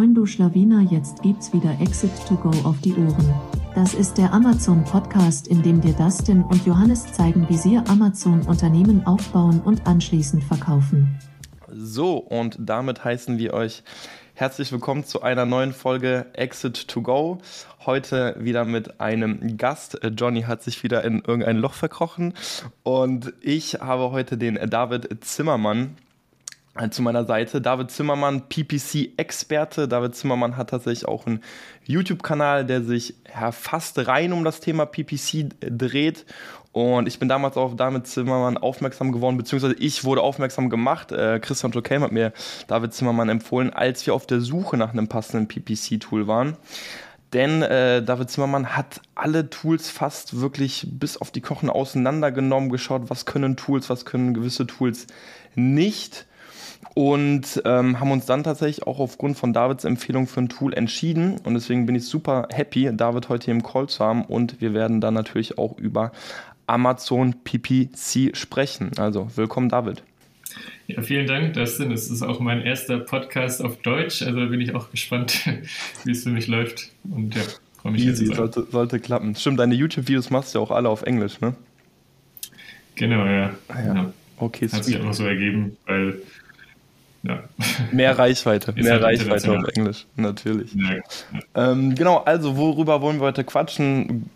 Moin Schlawiner, jetzt gibt's wieder Exit to Go auf die Ohren. Das ist der Amazon Podcast, in dem dir Dustin und Johannes zeigen, wie sie Amazon Unternehmen aufbauen und anschließend verkaufen. So, und damit heißen wir euch herzlich willkommen zu einer neuen Folge Exit to Go. Heute wieder mit einem Gast. Johnny hat sich wieder in irgendein Loch verkrochen und ich habe heute den David Zimmermann zu meiner Seite. David Zimmermann, PPC-Experte. David Zimmermann hat tatsächlich auch einen YouTube-Kanal, der sich ja, fast rein um das Thema PPC dreht. Und ich bin damals auf David Zimmermann aufmerksam geworden, beziehungsweise ich wurde aufmerksam gemacht. Äh, Christian Jokem hat mir David Zimmermann empfohlen, als wir auf der Suche nach einem passenden PPC-Tool waren. Denn äh, David Zimmermann hat alle Tools fast wirklich bis auf die Kochen auseinandergenommen, geschaut, was können Tools, was können gewisse Tools nicht und ähm, haben uns dann tatsächlich auch aufgrund von Davids Empfehlung für ein Tool entschieden und deswegen bin ich super happy, David heute hier im Call zu haben und wir werden dann natürlich auch über Amazon PPC sprechen. Also willkommen David. Ja, vielen Dank, Dustin. Es ist auch mein erster Podcast auf Deutsch, also bin ich auch gespannt, wie es für mich läuft und ja, freue mich Easy, sollte, sollte klappen. Stimmt, deine YouTube-Videos machst du ja auch alle auf Englisch, ne? Genau, ja. Ah, ja. ja. Okay, Hat sich einfach so ergeben, weil ja. Mehr Reichweite, mehr halt Reichweite auf Englisch, natürlich. Ja, ja. Ähm, genau, also worüber wollen wir heute quatschen?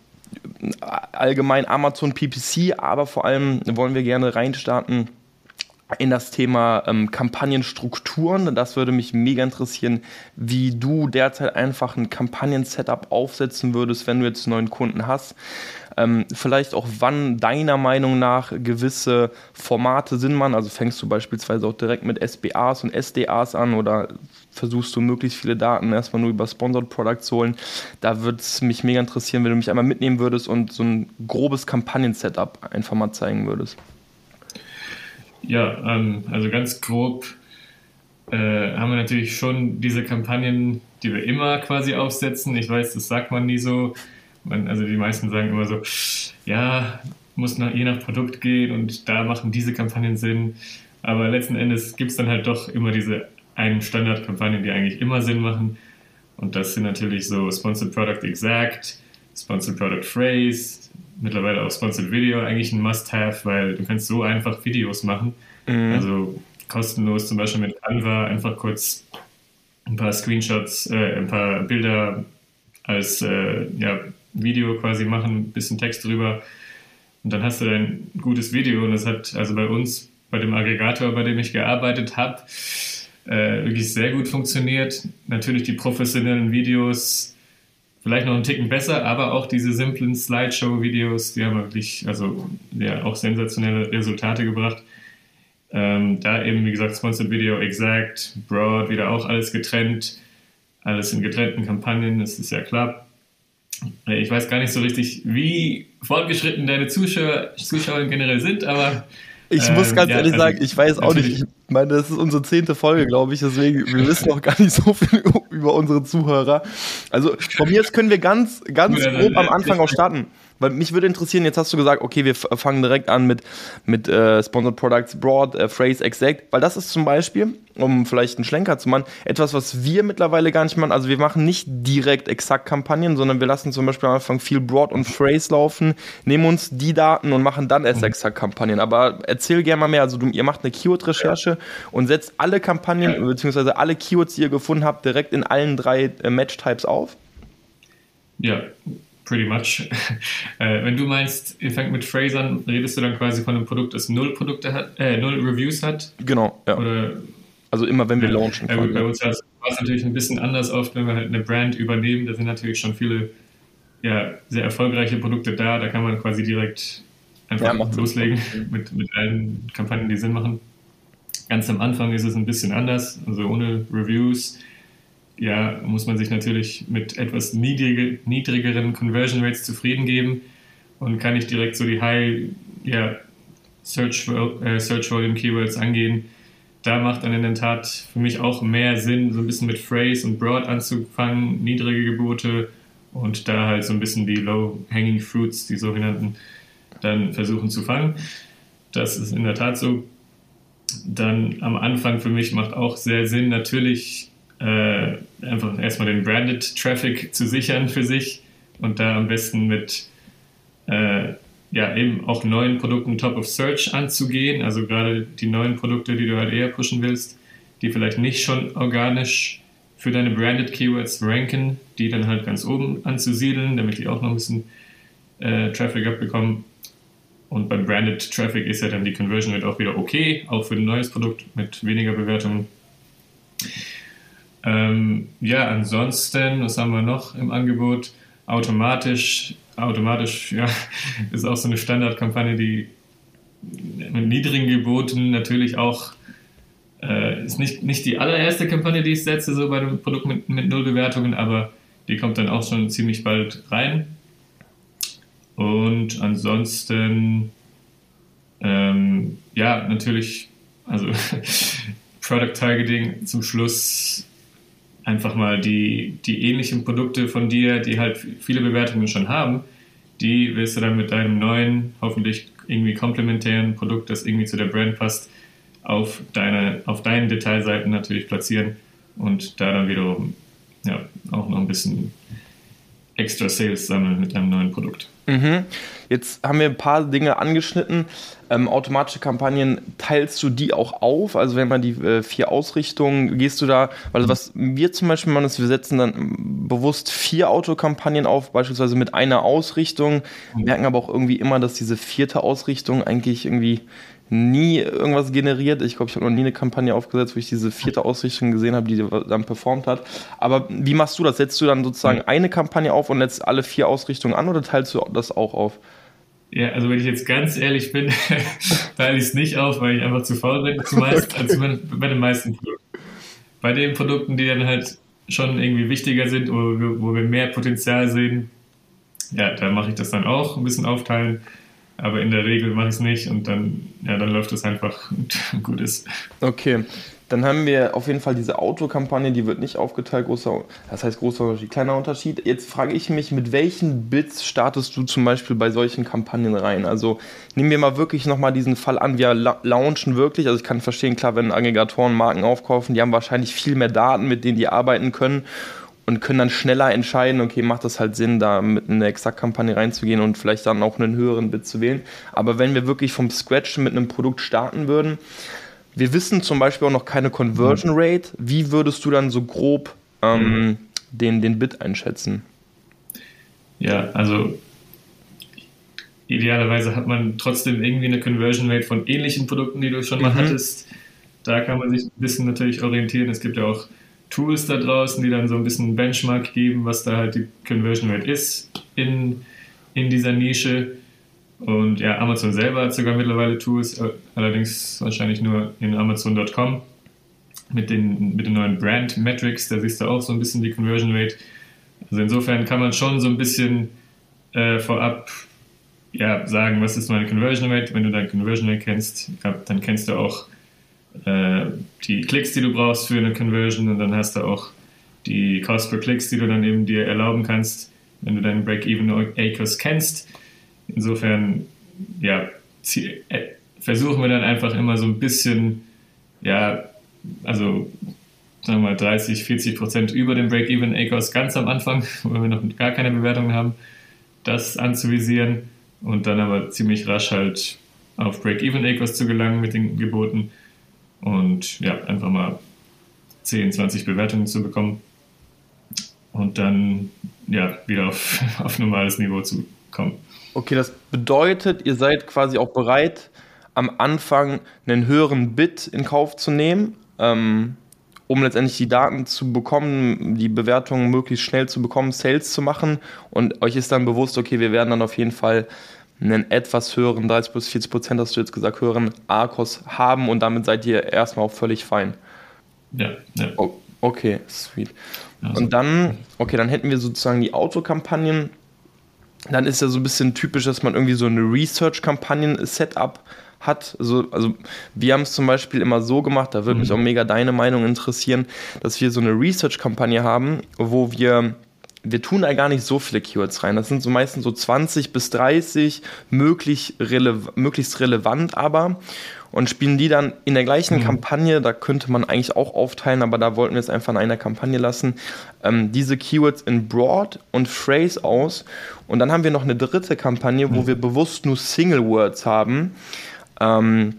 Allgemein Amazon PPC, aber vor allem wollen wir gerne reinstarten in das Thema ähm, Kampagnenstrukturen. Das würde mich mega interessieren, wie du derzeit einfach ein Kampagnen-Setup aufsetzen würdest, wenn du jetzt einen neuen Kunden hast. Ähm, vielleicht auch, wann deiner Meinung nach gewisse Formate Sinn machen. Also fängst du beispielsweise auch direkt mit SBAs und SDAs an oder versuchst du möglichst viele Daten erstmal nur über Sponsored Products holen. Da würde es mich mega interessieren, wenn du mich einmal mitnehmen würdest und so ein grobes Kampagnen-Setup einfach mal zeigen würdest. Ja, ähm, also ganz grob äh, haben wir natürlich schon diese Kampagnen, die wir immer quasi aufsetzen. Ich weiß, das sagt man nie so. Man, also die meisten sagen immer so, ja, muss nach, je nach Produkt gehen und da machen diese Kampagnen Sinn. Aber letzten Endes gibt es dann halt doch immer diese einen Standardkampagnen, die eigentlich immer Sinn machen. Und das sind natürlich so Sponsored Product Exact, Sponsored Product Phrase, mittlerweile auch Sponsored Video eigentlich ein Must-Have, weil du kannst so einfach Videos machen. Mhm. Also kostenlos zum Beispiel mit Canva einfach kurz ein paar Screenshots, äh, ein paar Bilder als äh, ja, Video quasi machen, ein bisschen Text drüber und dann hast du ein gutes Video und das hat also bei uns, bei dem Aggregator, bei dem ich gearbeitet habe, äh, wirklich sehr gut funktioniert. Natürlich die professionellen Videos vielleicht noch einen Ticken besser, aber auch diese simplen Slideshow-Videos, die haben wirklich also ja, auch sensationelle Resultate gebracht. Ähm, da eben, wie gesagt, Sponsored Video Exact, Broad, wieder auch alles getrennt, alles in getrennten Kampagnen, das ist ja klar. Äh, ich weiß gar nicht so richtig, wie fortgeschritten deine Zuschauer, Zuschauer generell sind, aber ich muss ähm, ganz ja, ehrlich also sagen, ich weiß auch nicht. Ich meine, das ist unsere zehnte Folge, glaube ich. Deswegen, wir wissen auch gar nicht so viel über unsere Zuhörer. Also von mir jetzt können wir ganz, ganz grob am Anfang auch starten. Weil mich würde interessieren, jetzt hast du gesagt, okay, wir fangen direkt an mit, mit äh, Sponsored Products Broad, äh, Phrase Exact, weil das ist zum Beispiel, um vielleicht einen Schlenker zu machen, etwas, was wir mittlerweile gar nicht machen. Also wir machen nicht direkt exakt Kampagnen, sondern wir lassen zum Beispiel am Anfang viel Broad und Phrase laufen, nehmen uns die Daten und machen dann erst mhm. exakt Kampagnen. Aber erzähl gerne mal mehr. Also du, ihr macht eine Keyword-Recherche ja. und setzt alle Kampagnen, ja. beziehungsweise alle Keywords, die ihr gefunden habt, direkt in allen drei äh, Match-Types auf. Ja, pretty much. äh, wenn du meinst, ihr fängt mit Phrase an, redest du dann quasi von einem Produkt, das null Produkte hat, äh, null Reviews hat? Genau, ja. Oder, also immer, wenn wir launchen. Ja, bei uns war es natürlich ein bisschen anders oft, wenn wir halt eine Brand übernehmen. Da sind natürlich schon viele ja, sehr erfolgreiche Produkte da. Da kann man quasi direkt einfach ja, loslegen mit, mit allen Kampagnen, die Sinn machen. Ganz am Anfang ist es ein bisschen anders, also ohne Reviews ja, muss man sich natürlich mit etwas niedrige, niedrigeren Conversion Rates zufrieden geben und kann nicht direkt so die High ja, Search, äh, Search Volume Keywords angehen. Da macht dann in der Tat für mich auch mehr Sinn, so ein bisschen mit Phrase und Broad anzufangen, niedrige Gebote und da halt so ein bisschen die Low-Hanging Fruits, die sogenannten, dann versuchen zu fangen. Das ist in der Tat so. Dann am Anfang für mich macht auch sehr Sinn, natürlich äh, einfach erstmal den Branded Traffic zu sichern für sich und da am besten mit äh, ja, eben auch neuen Produkten Top of Search anzugehen. Also gerade die neuen Produkte, die du halt eher pushen willst, die vielleicht nicht schon organisch für deine Branded Keywords ranken, die dann halt ganz oben anzusiedeln, damit die auch noch ein bisschen äh, Traffic abbekommen. Und beim Branded Traffic ist ja dann die Conversion Rate auch wieder okay, auch für ein neues Produkt mit weniger Bewertungen. Ähm, ja, ansonsten, was haben wir noch im Angebot? Automatisch, automatisch, ja, ist auch so eine Standardkampagne, die mit niedrigen Geboten natürlich auch äh, ist nicht, nicht die allererste Kampagne, die ich setze, so bei einem Produkt mit, mit null Bewertungen, aber die kommt dann auch schon ziemlich bald rein. Und ansonsten, ähm, ja, natürlich, also Product Targeting zum Schluss einfach mal die, die ähnlichen Produkte von dir, die halt viele Bewertungen schon haben, die willst du dann mit deinem neuen, hoffentlich irgendwie komplementären Produkt, das irgendwie zu der Brand passt, auf, deine, auf deinen Detailseiten natürlich platzieren und da dann wiederum ja, auch noch ein bisschen extra Sales sammeln mit deinem neuen Produkt. Mhm. Jetzt haben wir ein paar Dinge angeschnitten. Ähm, automatische Kampagnen, teilst du die auch auf? Also wenn man die äh, vier Ausrichtungen, gehst du da, weil was wir zum Beispiel machen, ist, wir setzen dann bewusst vier Autokampagnen auf, beispielsweise mit einer Ausrichtung, merken aber auch irgendwie immer, dass diese vierte Ausrichtung eigentlich irgendwie nie irgendwas generiert. Ich glaube, ich habe noch nie eine Kampagne aufgesetzt, wo ich diese vierte Ausrichtung gesehen habe, die dann performt hat. Aber wie machst du das? Setzt du dann sozusagen eine Kampagne auf und setzt alle vier Ausrichtungen an oder teilst du das auch auf? Ja, also wenn ich jetzt ganz ehrlich bin, teile ich es nicht auf, weil ich einfach zu faul bin, zumeist, also bei den meisten Produkten. Bei den Produkten, die dann halt schon irgendwie wichtiger sind, wo wir, wo wir mehr Potenzial sehen, ja, da mache ich das dann auch, ein bisschen aufteilen aber in der Regel mache ich es nicht und dann, ja, dann läuft es einfach und gut ist. Okay. Dann haben wir auf jeden Fall diese Autokampagne, die wird nicht aufgeteilt, großer, das heißt großer Unterschied, kleiner Unterschied. Jetzt frage ich mich, mit welchen Bits startest du zum Beispiel bei solchen Kampagnen rein? Also nehmen wir mal wirklich nochmal diesen Fall an, wir launchen wirklich, also ich kann verstehen, klar, wenn Aggregatoren Marken aufkaufen, die haben wahrscheinlich viel mehr Daten, mit denen die arbeiten können und können dann schneller entscheiden, okay, macht das halt Sinn, da mit einer Exakt-Kampagne reinzugehen und vielleicht dann auch einen höheren Bit zu wählen. Aber wenn wir wirklich vom Scratch mit einem Produkt starten würden, wir wissen zum Beispiel auch noch keine Conversion Rate, wie würdest du dann so grob ähm, mhm. den, den Bit einschätzen? Ja, also idealerweise hat man trotzdem irgendwie eine Conversion Rate von ähnlichen Produkten, die du schon mal mhm. hattest. Da kann man sich ein bisschen natürlich orientieren. Es gibt ja auch Tools da draußen, die dann so ein bisschen Benchmark geben, was da halt die Conversion Rate ist in, in dieser Nische. Und ja, Amazon selber hat sogar mittlerweile Tools, äh, allerdings wahrscheinlich nur in Amazon.com mit den, mit den neuen Brand Metrics, da siehst du auch so ein bisschen die Conversion Rate. Also insofern kann man schon so ein bisschen äh, vorab ja, sagen, was ist meine Conversion Rate. Wenn du deine Conversion Rate kennst, dann kennst du auch äh, die Klicks, die du brauchst für eine Conversion und dann hast du auch die Cost per Klicks, die du dann eben dir erlauben kannst, wenn du deinen Break-Even Acres kennst. Insofern, ja, äh, versuchen wir dann einfach immer so ein bisschen, ja, also sagen wir mal 30, 40 Prozent über dem Break-Even Acres ganz am Anfang, wo wir noch gar keine Bewertungen haben, das anzuvisieren und dann aber ziemlich rasch halt auf Break-Even Acres zu gelangen mit den Geboten und ja, einfach mal 10, 20 Bewertungen zu bekommen und dann ja, wieder auf, auf normales Niveau zu kommen. Okay, das bedeutet, ihr seid quasi auch bereit, am Anfang einen höheren Bit in Kauf zu nehmen, ähm, um letztendlich die Daten zu bekommen, die Bewertungen möglichst schnell zu bekommen, Sales zu machen und euch ist dann bewusst, okay, wir werden dann auf jeden Fall einen etwas höheren, 30 bis 40 Prozent hast du jetzt gesagt, höheren ARKOS haben und damit seid ihr erstmal auch völlig fein. Ja, ja. Oh, okay, sweet. Also. Und dann, okay, dann hätten wir sozusagen die Autokampagnen. Dann ist ja so ein bisschen typisch, dass man irgendwie so eine Research-Kampagnen-Setup hat. Also, also wir haben es zum Beispiel immer so gemacht, da würde mhm. mich auch mega deine Meinung interessieren, dass wir so eine Research-Kampagne haben, wo wir wir tun da gar nicht so viele Keywords rein. Das sind so meistens so 20 bis 30, möglich rele möglichst relevant aber. Und spielen die dann in der gleichen mhm. Kampagne. Da könnte man eigentlich auch aufteilen, aber da wollten wir es einfach in einer Kampagne lassen. Ähm, diese Keywords in Broad und Phrase aus. Und dann haben wir noch eine dritte Kampagne, wo mhm. wir bewusst nur Single Words haben. Ähm,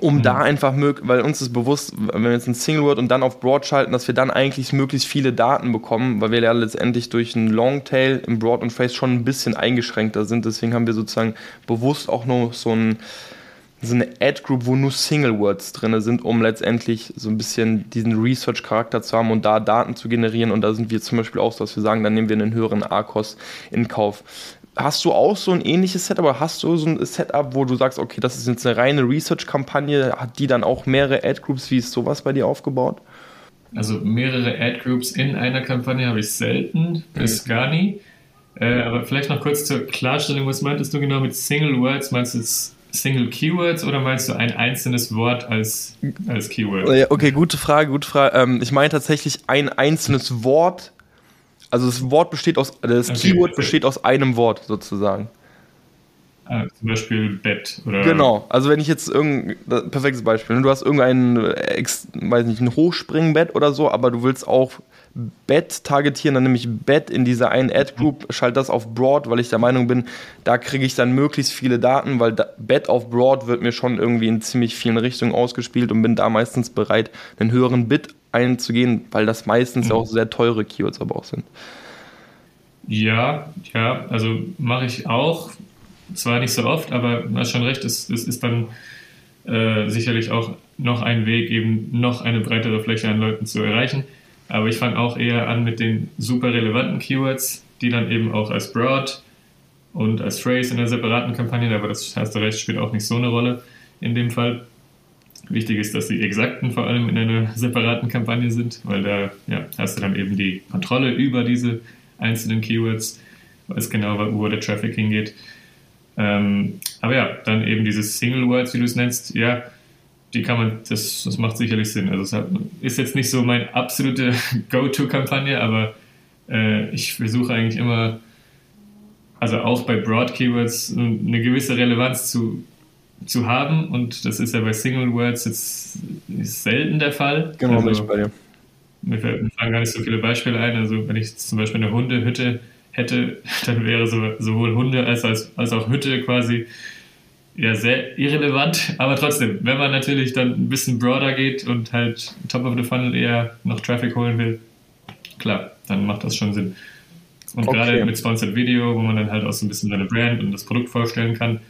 um mhm. da einfach möglich, weil uns ist bewusst, wenn wir jetzt ein Single Word und dann auf Broad schalten, dass wir dann eigentlich möglichst viele Daten bekommen, weil wir ja letztendlich durch einen Longtail im Broad und Phrase schon ein bisschen eingeschränkter sind. Deswegen haben wir sozusagen bewusst auch nur so, ein, so eine Ad-Group, wo nur Single Words drin sind, um letztendlich so ein bisschen diesen Research-Charakter zu haben und da Daten zu generieren. Und da sind wir zum Beispiel auch so, dass wir sagen, dann nehmen wir einen höheren ARCOS in Kauf. Hast du auch so ein ähnliches Setup oder hast du so ein Setup, wo du sagst, okay, das ist jetzt eine reine Research-Kampagne, hat die dann auch mehrere Ad-Groups? Wie ist sowas bei dir aufgebaut? Also mehrere Ad-Groups in einer Kampagne habe ich selten, bis mhm. gar nie. Äh, aber vielleicht noch kurz zur Klarstellung, was meintest du genau mit Single Words? Meinst du jetzt Single Keywords oder meinst du ein einzelnes Wort als, als Keyword? Okay, gute Frage, gute Frage. Ähm, ich meine tatsächlich ein einzelnes Wort also das Wort besteht aus, das okay. Keyword besteht aus einem Wort sozusagen. Ah, zum Beispiel Bett oder. Genau, also wenn ich jetzt irgendein, perfektes Beispiel, ne, du hast irgendein, weiß nicht, ein Hochspringbett oder so, aber du willst auch Bett targetieren, dann nehme ich Bett in dieser einen Ad-Group, schalte das auf Broad, weil ich der Meinung bin, da kriege ich dann möglichst viele Daten, weil da, Bett auf Broad wird mir schon irgendwie in ziemlich vielen Richtungen ausgespielt und bin da meistens bereit, einen höheren Bit einzugehen, weil das meistens mhm. auch sehr teure Keywords aber auch sind. Ja, ja, also mache ich auch. Zwar nicht so oft, aber du hast schon recht, es, es ist dann äh, sicherlich auch noch ein Weg, eben noch eine breitere Fläche an Leuten zu erreichen. Aber ich fange auch eher an mit den super relevanten Keywords, die dann eben auch als Broad und als Phrase in einer separaten Kampagne, aber das hast du recht, spielt auch nicht so eine Rolle in dem Fall. Wichtig ist, dass die Exakten vor allem in einer separaten Kampagne sind, weil da ja, hast du dann eben die Kontrolle über diese einzelnen Keywords, weiß genau, wo der Traffic hingeht. Ähm, aber ja, dann eben diese Single Words, wie du es nennst, ja, die kann man, das, das macht sicherlich Sinn. Also es ist jetzt nicht so meine absolute Go-To-Kampagne, aber äh, ich versuche eigentlich immer, also auch bei Broad Keywords, eine gewisse Relevanz zu zu haben und das ist ja bei Single Words jetzt selten der Fall. Genau, also, bei dir. Mir fallen gar nicht so viele Beispiele ein. Also wenn ich zum Beispiel eine Hundehütte hätte, dann wäre so, sowohl Hunde als, als, als auch Hütte quasi ja sehr irrelevant, aber trotzdem, wenn man natürlich dann ein bisschen broader geht und halt Top of the Funnel eher noch Traffic holen will, klar, dann macht das schon Sinn. Und okay. gerade mit Sponsored Video, wo man dann halt auch so ein bisschen seine Brand und das Produkt vorstellen kann,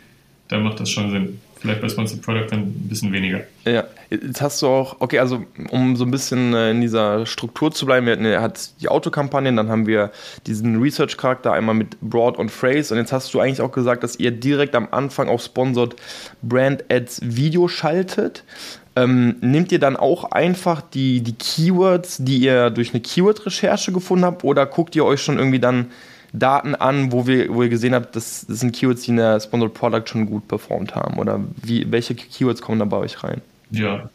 da macht das schon Sinn. Vielleicht bei Sponsored Product dann ein bisschen weniger. Ja, jetzt hast du auch, okay, also um so ein bisschen äh, in dieser Struktur zu bleiben, wir hatten, hat die Autokampagnen, dann haben wir diesen Research-Charakter einmal mit Broad und Phrase und jetzt hast du eigentlich auch gesagt, dass ihr direkt am Anfang auf Sponsored Brand Ads Video schaltet. Ähm, nehmt ihr dann auch einfach die, die Keywords, die ihr durch eine Keyword-Recherche gefunden habt oder guckt ihr euch schon irgendwie dann Daten an, wo, wir, wo ihr gesehen habt, das, das sind Keywords, die in der Sponsored Product schon gut performt haben? Oder wie, welche Keywords kommen da bei euch rein? Ja,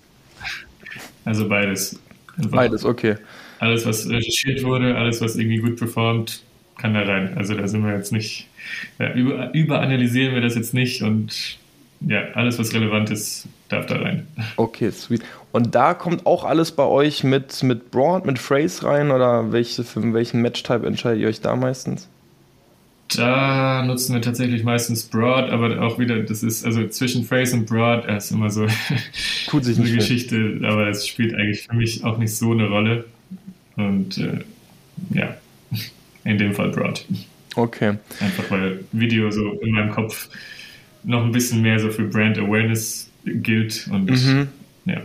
also beides. Einfach beides, okay. Alles, was recherchiert wurde, alles, was irgendwie gut performt, kann da rein. Also da sind wir jetzt nicht, ja, über, überanalysieren wir das jetzt nicht und ja, alles, was relevant ist, darf da rein. Okay, sweet. Und da kommt auch alles bei euch mit, mit Broad, mit Phrase rein oder welche, für welchen Match-Type entscheidet ihr euch da meistens? Da nutzen wir tatsächlich meistens Broad, aber auch wieder, das ist, also zwischen Phrase und Broad, ist immer so Tut sich eine Geschichte, viel. aber es spielt eigentlich für mich auch nicht so eine Rolle. Und äh, ja, in dem Fall Broad. Okay. Einfach weil Video so in meinem Kopf noch ein bisschen mehr so für Brand Awareness gilt und mhm. ja.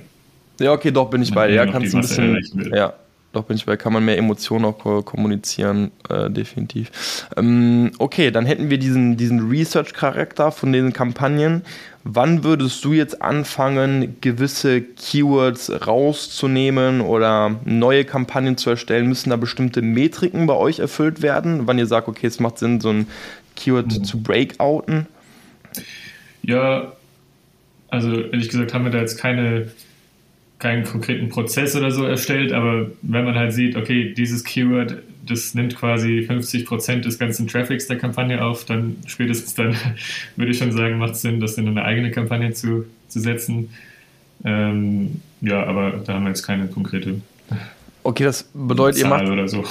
Ja, okay, doch bin ich bei. Ja, kannst ein bisschen. Ja, doch bin ich bei. Kann man mehr Emotionen auch kommunizieren, äh, definitiv. Ähm, okay, dann hätten wir diesen, diesen Research-Charakter von den Kampagnen. Wann würdest du jetzt anfangen, gewisse Keywords rauszunehmen oder neue Kampagnen zu erstellen? Müssen da bestimmte Metriken bei euch erfüllt werden? Wann ihr sagt, okay, es macht Sinn, so ein Keyword mhm. zu breakouten? Ja, also ehrlich gesagt haben wir da jetzt keine keinen konkreten Prozess oder so erstellt, aber wenn man halt sieht, okay, dieses Keyword, das nimmt quasi 50% des ganzen Traffics der Kampagne auf, dann spätestens dann würde ich schon sagen, macht es Sinn, das in eine eigene Kampagne zu, zu setzen. Ähm, ja, aber da haben wir jetzt keine konkrete Okay, das bedeutet, Zahl ihr macht, oder so.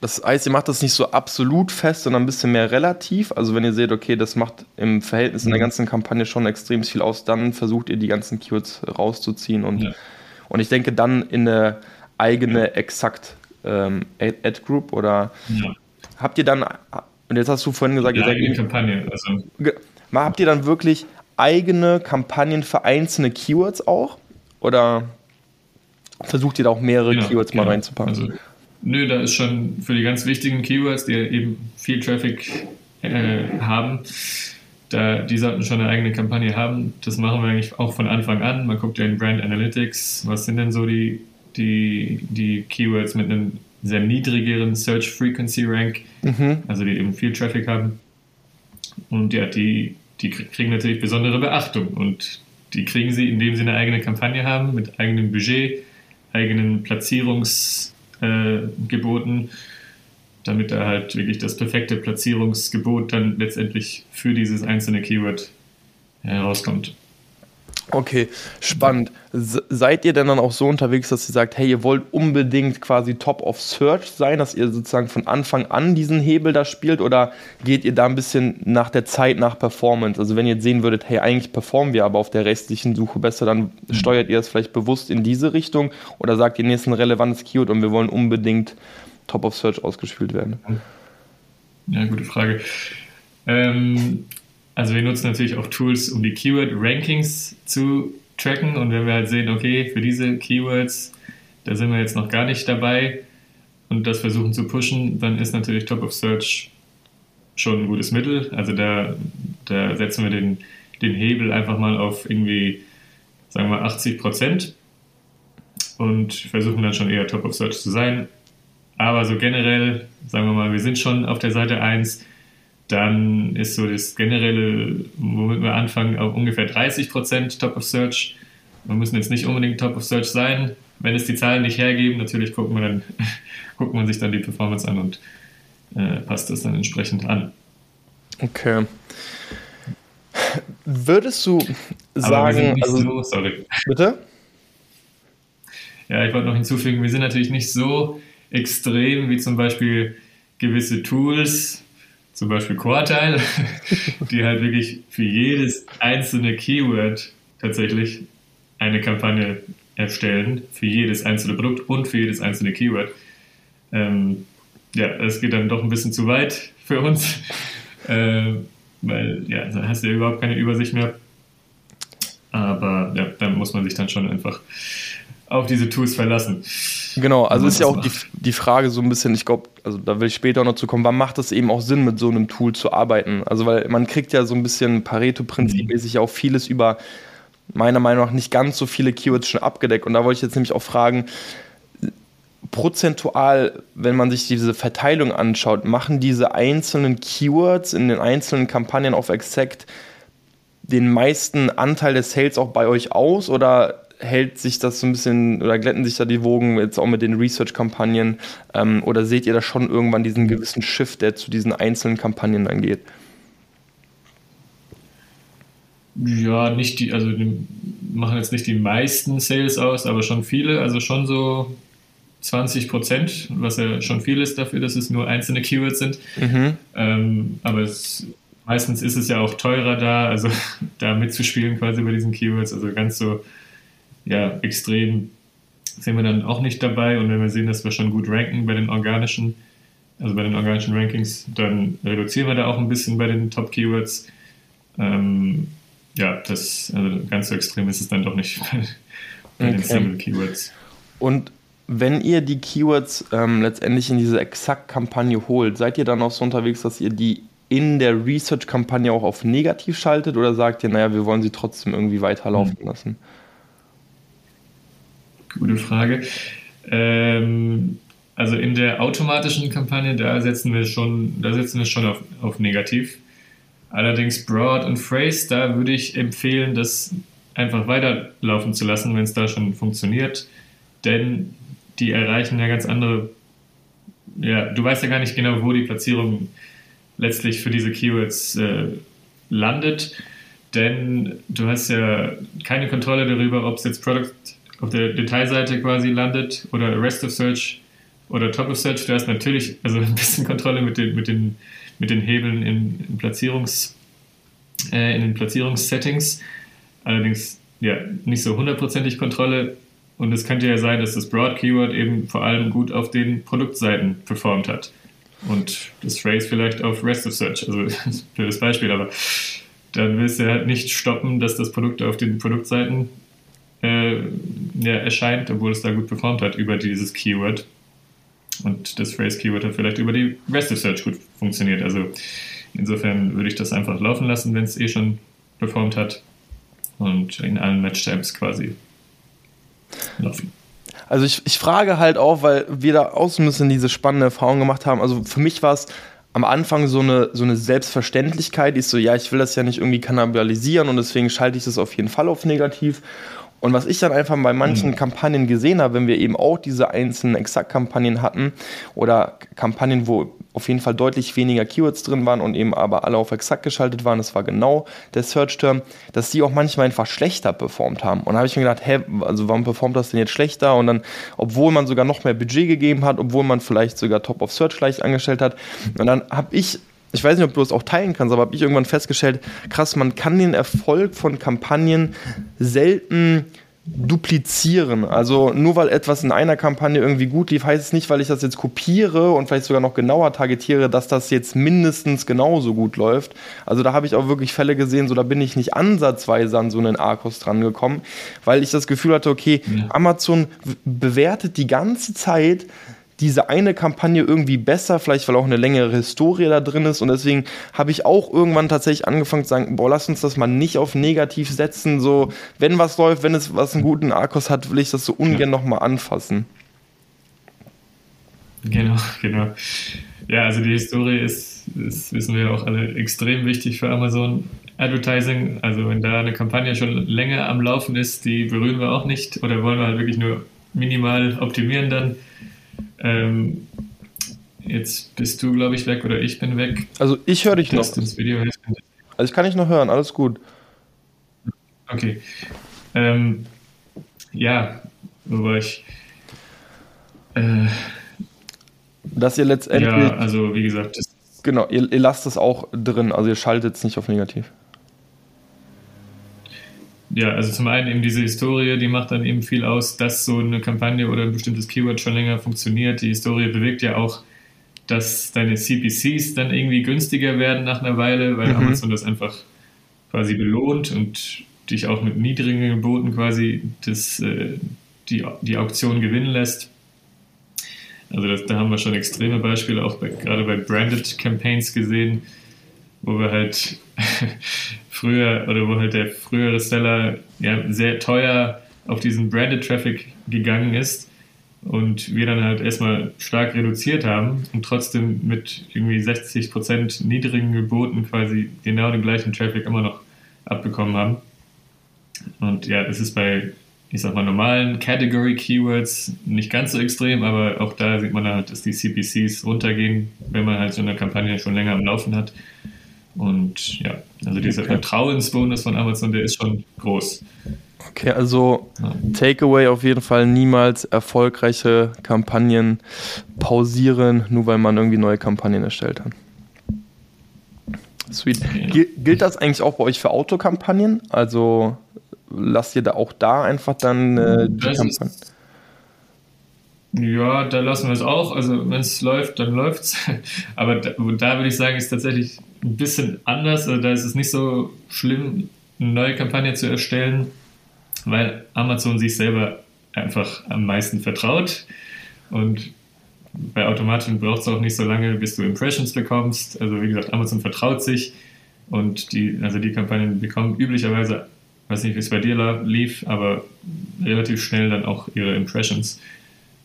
Das heißt, ihr macht das nicht so absolut fest, sondern ein bisschen mehr relativ. Also wenn ihr seht, okay, das macht im Verhältnis in der mhm. ganzen Kampagne schon extrem viel aus, dann versucht ihr die ganzen Keywords rauszuziehen und, ja. und ich denke dann in eine eigene exakt ähm, Ad-Group oder ja. habt ihr dann, und jetzt hast du vorhin gesagt, ja, eigene Kampagne. Also. Habt ihr dann wirklich eigene Kampagnen für einzelne Keywords auch? Oder versucht ihr da auch mehrere ja, Keywords mal reinzupacken? Also Nö, da ist schon für die ganz wichtigen Keywords, die eben viel Traffic äh, haben, da, die sollten schon eine eigene Kampagne haben. Das machen wir eigentlich auch von Anfang an. Man guckt ja in Brand Analytics, was sind denn so die, die, die Keywords mit einem sehr niedrigeren Search Frequency Rank, mhm. also die eben viel Traffic haben. Und ja, die, die kriegen natürlich besondere Beachtung und die kriegen sie, indem sie eine eigene Kampagne haben mit eigenem Budget, eigenen Platzierungs- äh, geboten, damit da halt wirklich das perfekte Platzierungsgebot dann letztendlich für dieses einzelne Keyword herauskommt. Okay, spannend. seid ihr denn dann auch so unterwegs, dass ihr sagt, hey, ihr wollt unbedingt quasi Top of Search sein, dass ihr sozusagen von Anfang an diesen Hebel da spielt oder geht ihr da ein bisschen nach der Zeit, nach Performance? Also wenn ihr jetzt sehen würdet, hey, eigentlich performen wir aber auf der restlichen Suche besser, dann mhm. steuert ihr das vielleicht bewusst in diese Richtung oder sagt ihr, nee, ist ein relevantes Keyword und wir wollen unbedingt Top of Search ausgespielt werden? Ja, gute Frage. Ähm, also wir nutzen natürlich auch Tools, um die Keyword-Rankings zu tracken und wenn wir halt sehen, okay, für diese Keywords, da sind wir jetzt noch gar nicht dabei und das versuchen zu pushen, dann ist natürlich Top of Search schon ein gutes Mittel. Also da, da setzen wir den, den Hebel einfach mal auf irgendwie, sagen wir 80 Prozent und versuchen dann schon eher Top of Search zu sein. Aber so generell, sagen wir mal, wir sind schon auf der Seite 1, dann ist so das generelle, womit wir anfangen, auf ungefähr 30% Top of Search. Wir müssen jetzt nicht unbedingt Top of Search sein. Wenn es die Zahlen nicht hergeben, natürlich gucken wir dann, guckt man sich dann die Performance an und äh, passt das dann entsprechend an. Okay. Würdest du sagen, also, so, sorry. Bitte? Ja, ich wollte noch hinzufügen, wir sind natürlich nicht so extrem wie zum Beispiel gewisse Tools, zum Beispiel Quartile, die halt wirklich für jedes einzelne Keyword tatsächlich eine Kampagne erstellen, für jedes einzelne Produkt und für jedes einzelne Keyword. Ähm, ja, das geht dann doch ein bisschen zu weit für uns, äh, weil ja, da hast du ja überhaupt keine Übersicht mehr. Aber ja, da muss man sich dann schon einfach auf diese Tools verlassen. Genau, also ist ja auch die, die Frage so ein bisschen, ich glaube, also da will ich später auch noch zu kommen, wann macht es eben auch Sinn, mit so einem Tool zu arbeiten? Also, weil man kriegt ja so ein bisschen Pareto-Prinzipmäßig auch vieles über meiner Meinung nach nicht ganz so viele Keywords schon abgedeckt. Und da wollte ich jetzt nämlich auch fragen, prozentual, wenn man sich diese Verteilung anschaut, machen diese einzelnen Keywords in den einzelnen Kampagnen auf Exact den meisten Anteil des Sales auch bei euch aus oder hält sich das so ein bisschen oder glätten sich da die Wogen jetzt auch mit den Research-Kampagnen ähm, oder seht ihr da schon irgendwann diesen gewissen Shift, der zu diesen einzelnen Kampagnen dann geht? Ja, nicht die, also die machen jetzt nicht die meisten Sales aus, aber schon viele, also schon so 20 Prozent, was ja schon viel ist dafür, dass es nur einzelne Keywords sind. Mhm. Ähm, aber es, meistens ist es ja auch teurer da, also da mitzuspielen quasi bei diesen Keywords, also ganz so ja, extrem sind wir dann auch nicht dabei. Und wenn wir sehen, dass wir schon gut ranken bei den organischen, also bei den organischen Rankings, dann reduzieren wir da auch ein bisschen bei den Top-Keywords. Ähm, ja, das also ganz so extrem ist es dann doch nicht bei, bei okay. den Single-Keywords. Und wenn ihr die Keywords ähm, letztendlich in diese Exakt-Kampagne holt, seid ihr dann auch so unterwegs, dass ihr die in der Research-Kampagne auch auf negativ schaltet oder sagt ihr, naja, wir wollen sie trotzdem irgendwie weiterlaufen mhm. lassen? Gute Frage. Ähm, also in der automatischen Kampagne, da setzen wir schon, da setzen wir schon auf, auf negativ. Allerdings Broad und Phrase, da würde ich empfehlen, das einfach weiterlaufen zu lassen, wenn es da schon funktioniert. Denn die erreichen ja ganz andere, ja, du weißt ja gar nicht genau, wo die Platzierung letztlich für diese Keywords äh, landet, denn du hast ja keine Kontrolle darüber, ob es jetzt Product auf der Detailseite quasi landet oder Rest of Search oder Top of Search. Du hast natürlich also ein bisschen Kontrolle mit den, mit den, mit den Hebeln in, in Platzierungs, äh, in den Platzierungssettings. Allerdings ja, nicht so hundertprozentig Kontrolle. Und es könnte ja sein, dass das Broad Keyword eben vor allem gut auf den Produktseiten performt hat. Und das Phrase vielleicht auf Rest of Search, also das Beispiel, aber dann willst du halt nicht stoppen, dass das Produkt auf den Produktseiten äh, ja, erscheint, obwohl es da gut performt hat über dieses Keyword. Und das Phrase Keyword hat vielleicht über die Rest of Search gut funktioniert. Also insofern würde ich das einfach laufen lassen, wenn es eh schon performt hat und in allen Match-Types quasi laufen. Also ich, ich frage halt auch, weil wir da außen müssen diese spannende Erfahrung gemacht haben. Also für mich war es am Anfang so eine, so eine Selbstverständlichkeit, ist so, ja, ich will das ja nicht irgendwie kannibalisieren und deswegen schalte ich das auf jeden Fall auf negativ. Und was ich dann einfach bei manchen mhm. Kampagnen gesehen habe, wenn wir eben auch diese einzelnen Exakt-Kampagnen hatten oder Kampagnen, wo auf jeden Fall deutlich weniger Keywords drin waren und eben aber alle auf Exakt geschaltet waren, das war genau der Search-Term, dass die auch manchmal einfach schlechter performt haben. Und da habe ich mir gedacht, hä, also warum performt das denn jetzt schlechter? Und dann, obwohl man sogar noch mehr Budget gegeben hat, obwohl man vielleicht sogar Top of Search gleich angestellt hat. Und dann habe ich ich weiß nicht, ob du das auch teilen kannst, aber habe ich irgendwann festgestellt, krass, man kann den Erfolg von Kampagnen selten duplizieren. Also nur weil etwas in einer Kampagne irgendwie gut lief, heißt es nicht, weil ich das jetzt kopiere und vielleicht sogar noch genauer targetiere, dass das jetzt mindestens genauso gut läuft. Also da habe ich auch wirklich Fälle gesehen, so da bin ich nicht ansatzweise an so einen Arcos dran gekommen, weil ich das Gefühl hatte, okay, ja. Amazon bewertet die ganze Zeit diese eine Kampagne irgendwie besser, vielleicht weil auch eine längere Historie da drin ist und deswegen habe ich auch irgendwann tatsächlich angefangen zu sagen, boah, lass uns das mal nicht auf negativ setzen, so wenn was läuft, wenn es was einen guten Arkos hat, will ich das so ungern ja. nochmal anfassen. Genau, genau. Ja, also die Historie ist, das wissen wir auch alle, extrem wichtig für Amazon Advertising. Also wenn da eine Kampagne schon länger am Laufen ist, die berühren wir auch nicht oder wollen wir halt wirklich nur minimal optimieren dann ähm, jetzt bist du, glaube ich, weg oder ich bin weg. Also ich höre dich noch. Das Video Also ich kann dich noch hören, alles gut. Okay. Ähm, ja, wobei ich. Äh, Dass ihr letztendlich. Ja, also wie gesagt. genau, ihr, ihr lasst es auch drin, also ihr schaltet es nicht auf negativ. Ja, also zum einen eben diese Historie, die macht dann eben viel aus, dass so eine Kampagne oder ein bestimmtes Keyword schon länger funktioniert. Die Historie bewegt ja auch, dass deine CPCs dann irgendwie günstiger werden nach einer Weile, weil mhm. Amazon das einfach quasi belohnt und dich auch mit niedrigen Geboten quasi das, äh, die, die Auktion gewinnen lässt. Also das, da haben wir schon extreme Beispiele, auch bei, gerade bei Branded Campaigns gesehen, wo wir halt früher oder wo halt der frühere Seller ja sehr teuer auf diesen Branded Traffic gegangen ist und wir dann halt erstmal stark reduziert haben und trotzdem mit irgendwie 60% niedrigen Geboten quasi genau den gleichen Traffic immer noch abbekommen haben. Und ja, das ist bei, ich sag mal, normalen Category Keywords nicht ganz so extrem, aber auch da sieht man halt, dass die CPCs runtergehen, wenn man halt so eine Kampagne schon länger am Laufen hat. Und ja, also dieser okay. Vertrauensbonus von Amazon, der ist schon groß. Okay, also Takeaway auf jeden Fall niemals erfolgreiche Kampagnen pausieren, nur weil man irgendwie neue Kampagnen erstellt hat. Sweet. Ja. Gilt das eigentlich auch bei euch für Autokampagnen? Also lasst ihr da auch da einfach dann äh, die Kampagne? Ja, da lassen wir es auch. Also wenn es läuft, dann läuft es. Aber da, da würde ich sagen, ist tatsächlich ein bisschen anders. Also da ist es nicht so schlimm, eine neue Kampagne zu erstellen, weil Amazon sich selber einfach am meisten vertraut. Und bei Automatik braucht es auch nicht so lange, bis du Impressions bekommst. Also wie gesagt, Amazon vertraut sich und die, also die Kampagnen bekommen üblicherweise, weiß nicht, wie es bei dir lief, aber relativ schnell dann auch ihre Impressions.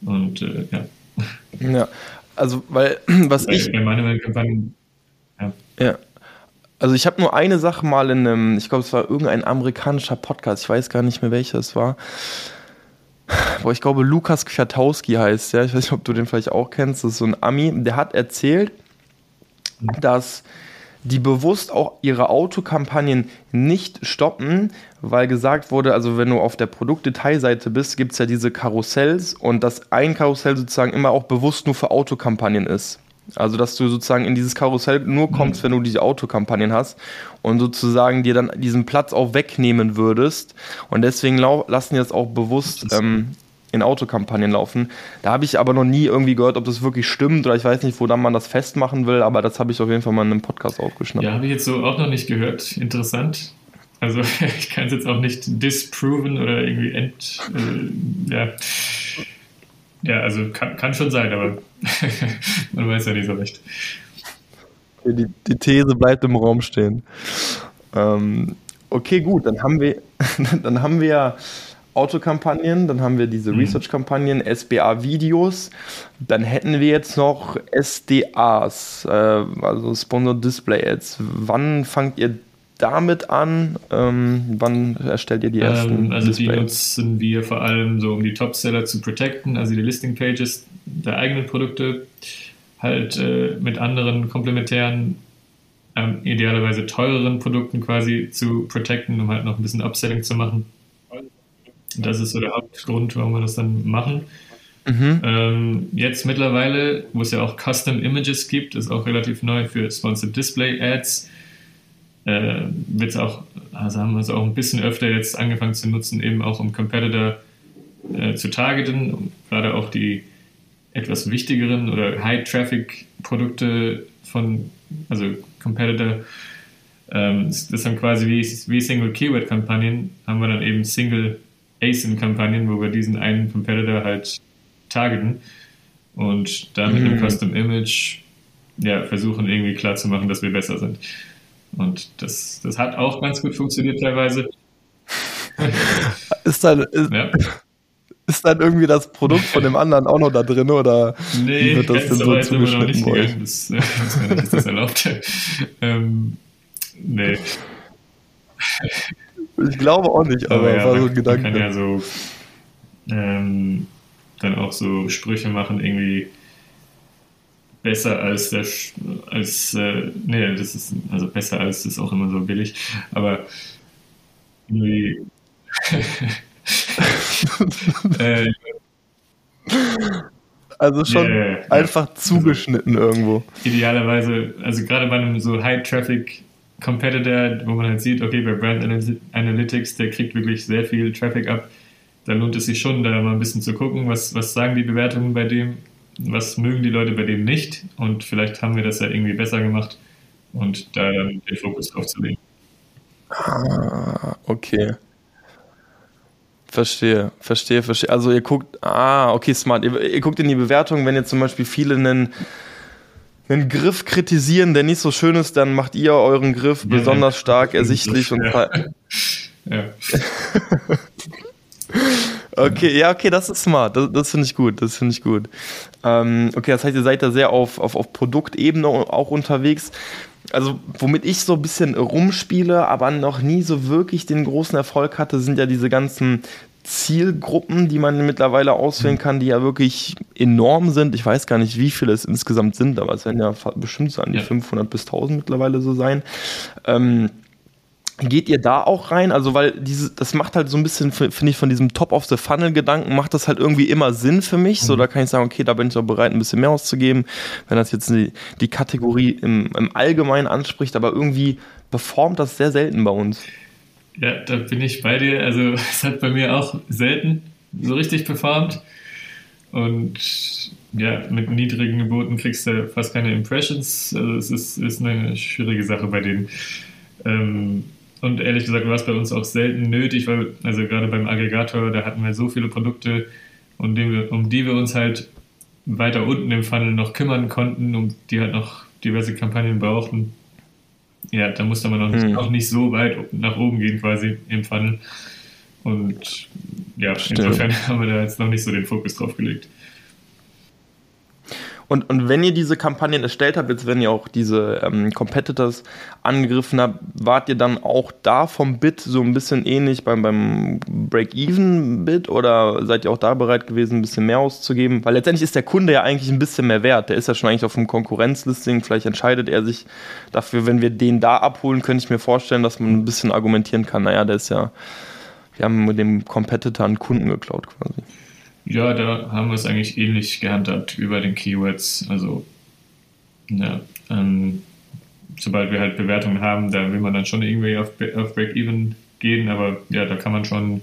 Und äh, ja. Ja, also weil was bei, ich. Bei meiner Kampagne ja. Also ich habe nur eine Sache mal in einem, ich glaube, es war irgendein amerikanischer Podcast, ich weiß gar nicht mehr welcher es war. Boah, ich glaube, Lukas Kwiatowski heißt, ja. Ich weiß nicht, ob du den vielleicht auch kennst. Das ist so ein Ami. Der hat erzählt, dass die bewusst auch ihre Autokampagnen nicht stoppen, weil gesagt wurde, also wenn du auf der Produktdetailseite bist, gibt es ja diese Karussells und dass ein Karussell sozusagen immer auch bewusst nur für Autokampagnen ist. Also, dass du sozusagen in dieses Karussell nur kommst, wenn du diese Autokampagnen hast und sozusagen dir dann diesen Platz auch wegnehmen würdest. Und deswegen lassen die das auch bewusst ähm, in Autokampagnen laufen. Da habe ich aber noch nie irgendwie gehört, ob das wirklich stimmt oder ich weiß nicht, wo dann man das festmachen will, aber das habe ich auf jeden Fall mal in einem Podcast aufgeschnappt. Ja, habe ich jetzt so auch noch nicht gehört. Interessant. Also ich kann es jetzt auch nicht disproven oder irgendwie ent... Äh, ja. ja, also kann, kann schon sein, aber man weiß ja nicht so recht. Die, die These bleibt im Raum stehen. Ähm, okay, gut, dann haben wir, dann haben wir Autokampagnen, dann haben wir diese mhm. Research-Kampagnen, SBA-Videos, dann hätten wir jetzt noch SDAs, äh, also Sponsored Display Ads. Wann fangt ihr damit an? Ähm, wann erstellt ihr die ersten? Ähm, also Displays? die nutzen wir vor allem so, um die Top-Seller zu protecten, also die Listing-Pages der eigenen Produkte, halt äh, mit anderen komplementären, ähm, idealerweise teureren Produkten quasi zu protecten, um halt noch ein bisschen Upselling zu machen. Das ist so der Hauptgrund, warum wir das dann machen. Mhm. Ähm, jetzt mittlerweile, wo es ja auch Custom Images gibt, ist auch relativ neu für Sponsored Display Ads, äh, wird es auch, also haben wir es auch ein bisschen öfter jetzt angefangen zu nutzen, eben auch um Competitor äh, zu targeten, um gerade auch die etwas wichtigeren oder High-Traffic-Produkte von, also Competitor, ähm, das sind quasi wie, wie Single-Keyword-Kampagnen, haben wir dann eben Single ASIN-Kampagnen, wo wir diesen einen Competitor halt targeten und da mit mhm. einem Custom Image ja, versuchen irgendwie klarzumachen, dass wir besser sind. Und das, das hat auch ganz gut funktioniert teilweise. ist dann, ist, ja. ist dann irgendwie das Produkt von dem anderen auch noch da drin oder nee, wie wird das denn so zugeschnitten euch? Das, das, das erlaubt. ähm, nee. Ich glaube auch nicht, aber, aber ja, war so ein Gedanke. Man kann ja so ähm, dann auch so Sprüche machen, irgendwie besser als der als äh, nee, das ist also besser als ist auch immer so billig, aber irgendwie äh, also schon yeah, einfach yeah. zugeschnitten also, irgendwo. Idealerweise, also gerade bei einem so High-Traffic Competitor, wo man halt sieht, okay, bei Brand Analytics, der kriegt wirklich sehr viel Traffic ab, da lohnt es sich schon, da mal ein bisschen zu gucken, was, was sagen die Bewertungen bei dem, was mögen die Leute bei dem nicht und vielleicht haben wir das ja irgendwie besser gemacht und da dann den Fokus drauf zu legen. Ah, okay. Verstehe, verstehe, verstehe. Also ihr guckt, ah, okay, smart. Ihr, ihr guckt in die Bewertung, wenn jetzt zum Beispiel viele einen, einen Griff kritisieren, der nicht so schön ist, dann macht ihr euren Griff ja, besonders stark ersichtlich und ja. ja. Okay, ja, okay, das ist smart. Das, das finde ich gut. Das finde ich gut. Ähm, okay, das heißt, ihr seid da sehr auf, auf, auf Produktebene auch unterwegs. Also, womit ich so ein bisschen rumspiele, aber noch nie so wirklich den großen Erfolg hatte, sind ja diese ganzen Zielgruppen, die man mittlerweile auswählen kann, die ja wirklich enorm sind. Ich weiß gar nicht, wie viele es insgesamt sind, aber es werden ja bestimmt so an die ja. 500 bis 1000 mittlerweile so sein. Ähm, Geht ihr da auch rein? Also, weil diese, das macht halt so ein bisschen, finde ich, von diesem Top-of-the-Funnel-Gedanken, macht das halt irgendwie immer Sinn für mich. Mhm. So, da kann ich sagen, okay, da bin ich auch bereit, ein bisschen mehr auszugeben, wenn das jetzt die, die Kategorie im, im Allgemeinen anspricht, aber irgendwie performt das sehr selten bei uns. Ja, da bin ich bei dir. Also, es hat bei mir auch selten so richtig performt. Und ja, mit niedrigen Geboten kriegst du fast keine Impressions. Also, es ist, ist eine schwierige Sache bei denen. Ähm, und ehrlich gesagt war es bei uns auch selten nötig, weil, also gerade beim Aggregator, da hatten wir so viele Produkte, um die wir, um die wir uns halt weiter unten im Funnel noch kümmern konnten, um die halt noch diverse Kampagnen brauchten. Ja, da musste man noch nicht, hm. auch nicht so weit nach oben gehen quasi im Funnel. Und ja, Stimmt. insofern haben wir da jetzt noch nicht so den Fokus drauf gelegt. Und, und wenn ihr diese Kampagnen erstellt habt, jetzt wenn ihr auch diese ähm, Competitors angegriffen habt, wart ihr dann auch da vom Bit so ein bisschen ähnlich beim, beim Break-Even-Bit oder seid ihr auch da bereit gewesen, ein bisschen mehr auszugeben? Weil letztendlich ist der Kunde ja eigentlich ein bisschen mehr wert. Der ist ja schon eigentlich auf dem Konkurrenzlisting. Vielleicht entscheidet er sich dafür, wenn wir den da abholen, könnte ich mir vorstellen, dass man ein bisschen argumentieren kann. Naja, der ist ja, wir haben mit dem Competitor einen Kunden geklaut quasi. Ja, da haben wir es eigentlich ähnlich gehandhabt über den Keywords. Also, ja, ähm, sobald wir halt Bewertungen haben, da will man dann schon irgendwie auf, auf Break-Even gehen, aber ja, da kann man schon,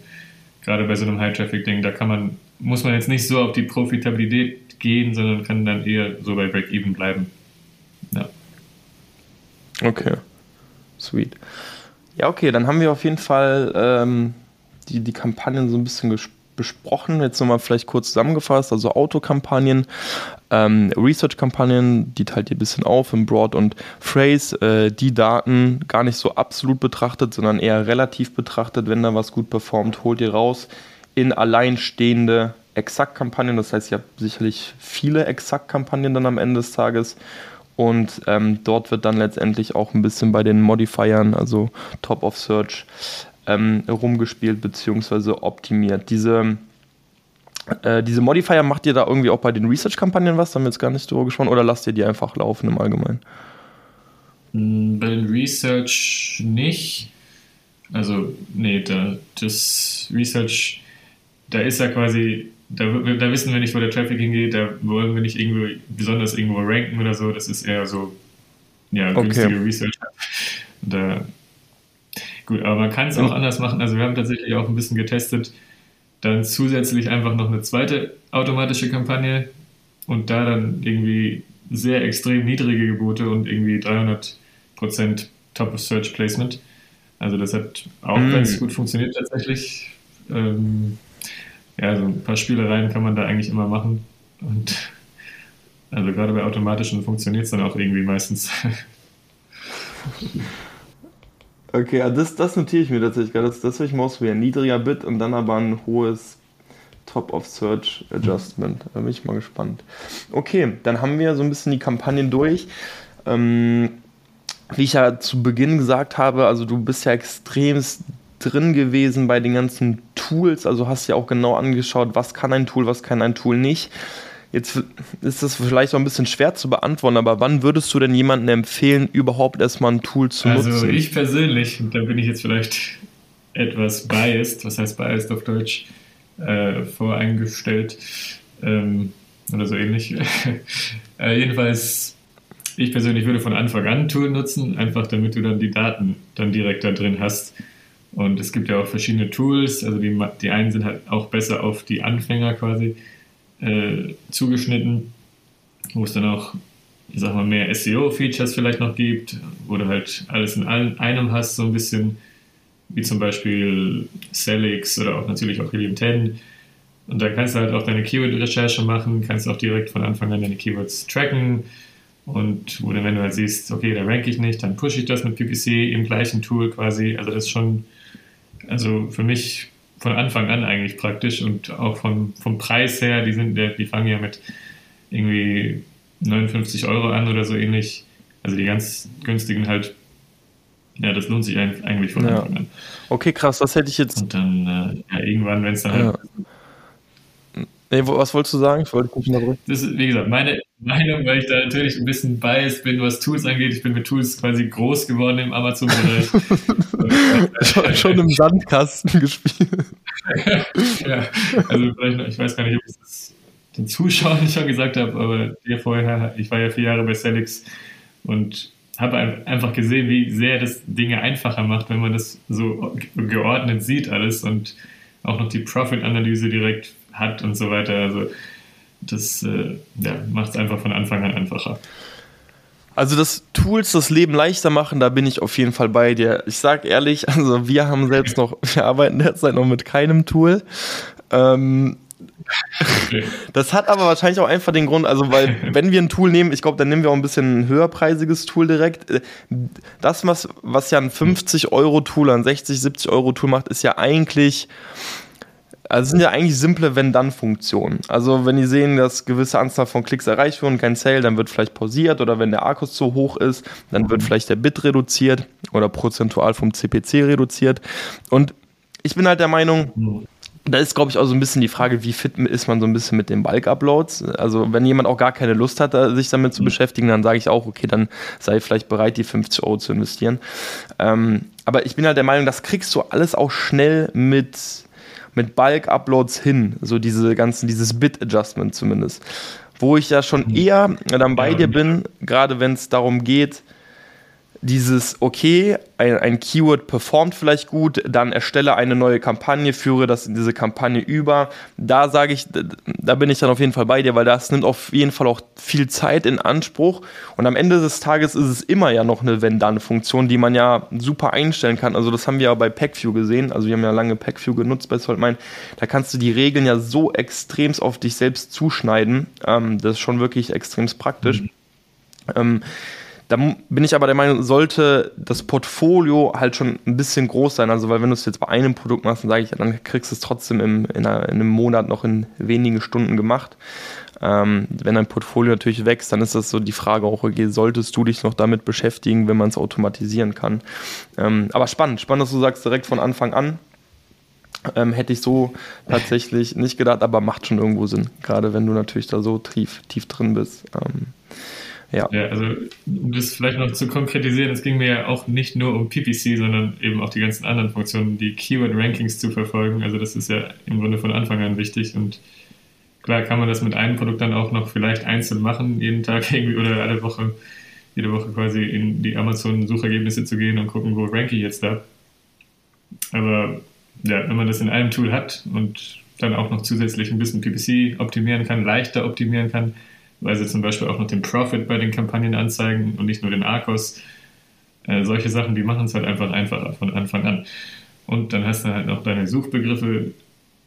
gerade bei so einem High-Traffic-Ding, da kann man, muss man jetzt nicht so auf die Profitabilität gehen, sondern kann dann eher so bei Break-Even bleiben. Ja. Okay. Sweet. Ja, okay, dann haben wir auf jeden Fall ähm, die, die Kampagnen so ein bisschen gespielt besprochen. Jetzt nochmal vielleicht kurz zusammengefasst. Also Autokampagnen, ähm, Research-Kampagnen, die teilt ihr ein bisschen auf in Broad und Phrase. Äh, die Daten gar nicht so absolut betrachtet, sondern eher relativ betrachtet. Wenn da was gut performt, holt ihr raus in alleinstehende Exakt-Kampagnen. Das heißt, ihr habt sicherlich viele Exakt-Kampagnen dann am Ende des Tages. Und ähm, dort wird dann letztendlich auch ein bisschen bei den Modifiern, also Top of Search, ähm, rumgespielt bzw. optimiert. Diese, äh, diese Modifier macht ihr da irgendwie auch bei den Research-Kampagnen was? Da haben wir jetzt gar nicht drüber gesprochen oder lasst ihr die einfach laufen im Allgemeinen? Mm, bei den Research nicht. Also, nee, da, das Research, da ist ja quasi, da, da wissen wir nicht, wo der Traffic hingeht, da wollen wir nicht irgendwo besonders irgendwo ranken oder so, das ist eher so, ja, günstige okay. Research. Da Gut, aber man kann es auch anders machen. Also wir haben tatsächlich auch ein bisschen getestet, dann zusätzlich einfach noch eine zweite automatische Kampagne und da dann irgendwie sehr extrem niedrige Gebote und irgendwie 300% Top of Search Placement. Also das hat auch mm. ganz gut funktioniert tatsächlich. Ähm, ja, so ein paar Spielereien kann man da eigentlich immer machen. Und also gerade bei automatischen funktioniert es dann auch irgendwie meistens. Okay, ja, das, das notiere ich mir tatsächlich gerade. Das, das will ich mal ausprobieren. Niedriger Bit und dann aber ein hohes Top of Search Adjustment. Da bin ich mal gespannt. Okay, dann haben wir so ein bisschen die Kampagnen durch. Ähm, wie ich ja zu Beginn gesagt habe, also du bist ja extremst drin gewesen bei den ganzen Tools, also hast ja auch genau angeschaut, was kann ein Tool, was kann ein Tool nicht. Jetzt ist das vielleicht auch ein bisschen schwer zu beantworten, aber wann würdest du denn jemandem empfehlen, überhaupt erstmal ein Tool zu also nutzen? Also ich persönlich, da bin ich jetzt vielleicht etwas biased, was heißt biased auf Deutsch, äh, voreingestellt ähm, oder so ähnlich. äh, jedenfalls, ich persönlich würde von Anfang an ein Tool nutzen, einfach damit du dann die Daten dann direkt da drin hast. Und es gibt ja auch verschiedene Tools, also die, die einen sind halt auch besser auf die Anfänger quasi äh, zugeschnitten, wo es dann auch, ich sag mal, mehr SEO-Features vielleicht noch gibt, wo du halt alles in einem hast, so ein bisschen, wie zum Beispiel Celix oder auch natürlich auch Helium 10. Und da kannst du halt auch deine Keyword-Recherche machen, kannst auch direkt von Anfang an deine Keywords tracken. Und wo dann, wenn du halt siehst, okay, da ranke ich nicht, dann pushe ich das mit PPC im gleichen Tool quasi. Also das ist schon, also für mich von Anfang an eigentlich praktisch und auch vom, vom Preis her, die, sind, die fangen ja mit irgendwie 59 Euro an oder so ähnlich. Also die ganz günstigen halt, ja, das lohnt sich eigentlich von ja. Anfang an. Okay, krass, das hätte ich jetzt. Und dann, äh, ja, irgendwann, wenn es dann ja. Nee, was wolltest du sagen? Ich wollte nicht unterbrechen. Das ist, wie gesagt, meine Meinung, weil ich da natürlich ein bisschen biased bin, was Tools angeht. Ich bin mit Tools quasi groß geworden im Amazon-Bereich. schon, schon im Sandkasten gespielt. ja, also vielleicht noch, ich weiß gar nicht, ob ich das den Zuschauern schon gesagt habe, aber dir vorher, ich war ja vier Jahre bei Celix und habe einfach gesehen, wie sehr das Dinge einfacher macht, wenn man das so geordnet sieht alles und auch noch die Profit-Analyse direkt hat und so weiter. Also das äh, ja, macht es einfach von Anfang an einfacher. Also das Tools das Leben leichter machen, da bin ich auf jeden Fall bei dir. Ich sage ehrlich, also wir haben selbst noch, wir arbeiten derzeit noch mit keinem Tool. Ähm, das hat aber wahrscheinlich auch einfach den Grund, also weil wenn wir ein Tool nehmen, ich glaube, dann nehmen wir auch ein bisschen ein höherpreisiges Tool direkt. Das, was, was ja ein 50 Euro Tool, ein 60, 70 Euro Tool macht, ist ja eigentlich also es sind ja eigentlich simple Wenn-Dann-Funktionen. Also wenn die sehen, dass gewisse Anzahl von Klicks erreicht wurden, kein Sale, dann wird vielleicht pausiert oder wenn der Akkus zu hoch ist, dann wird vielleicht der Bit reduziert oder prozentual vom CPC reduziert. Und ich bin halt der Meinung, da ist, glaube ich, auch so ein bisschen die Frage, wie fit ist man so ein bisschen mit den Bulk-Uploads. Also, wenn jemand auch gar keine Lust hat, sich damit zu mhm. beschäftigen, dann sage ich auch, okay, dann sei vielleicht bereit, die 50 Euro zu investieren. Ähm, aber ich bin halt der Meinung, das kriegst du alles auch schnell mit, mit Bulk-Uploads hin. So diese ganzen, dieses Bit-Adjustment zumindest. Wo ich ja schon mhm. eher dann bei dir bin, gerade wenn es darum geht, dieses, okay, ein, ein, Keyword performt vielleicht gut, dann erstelle eine neue Kampagne, führe das in diese Kampagne über. Da sage ich, da bin ich dann auf jeden Fall bei dir, weil das nimmt auf jeden Fall auch viel Zeit in Anspruch. Und am Ende des Tages ist es immer ja noch eine Wenn-Dann-Funktion, die man ja super einstellen kann. Also das haben wir ja bei Packview gesehen. Also wir haben ja lange Packview genutzt bei Saltmine. Da kannst du die Regeln ja so extremst auf dich selbst zuschneiden. Ähm, das ist schon wirklich extremst praktisch. Mhm. Ähm, da bin ich aber der Meinung, sollte das Portfolio halt schon ein bisschen groß sein. Also, weil wenn du es jetzt bei einem Produkt machst, dann sage ich, dann kriegst du es trotzdem im, in, einer, in, einem Monat noch in wenigen Stunden gemacht. Ähm, wenn dein Portfolio natürlich wächst, dann ist das so die Frage auch, okay, solltest du dich noch damit beschäftigen, wenn man es automatisieren kann. Ähm, aber spannend, spannend, dass du sagst, direkt von Anfang an. Ähm, hätte ich so tatsächlich nicht gedacht, aber macht schon irgendwo Sinn, gerade wenn du natürlich da so tief, tief drin bist. Ähm, ja. ja, also um das vielleicht noch zu konkretisieren, es ging mir ja auch nicht nur um PPC, sondern eben auch die ganzen anderen Funktionen, die Keyword-Rankings zu verfolgen. Also das ist ja im Grunde von Anfang an wichtig und klar kann man das mit einem Produkt dann auch noch vielleicht einzeln machen, jeden Tag irgendwie oder alle Woche, jede Woche quasi in die Amazon-Suchergebnisse zu gehen und gucken, wo ranke ich jetzt da. Aber ja, wenn man das in einem Tool hat und dann auch noch zusätzlich ein bisschen PPC optimieren kann, leichter optimieren kann, weil sie zum Beispiel auch noch den Profit bei den Kampagnen anzeigen und nicht nur den Arcos. Äh, solche Sachen, die machen es halt einfach einfacher von Anfang an. Und dann hast du halt noch deine Suchbegriffe,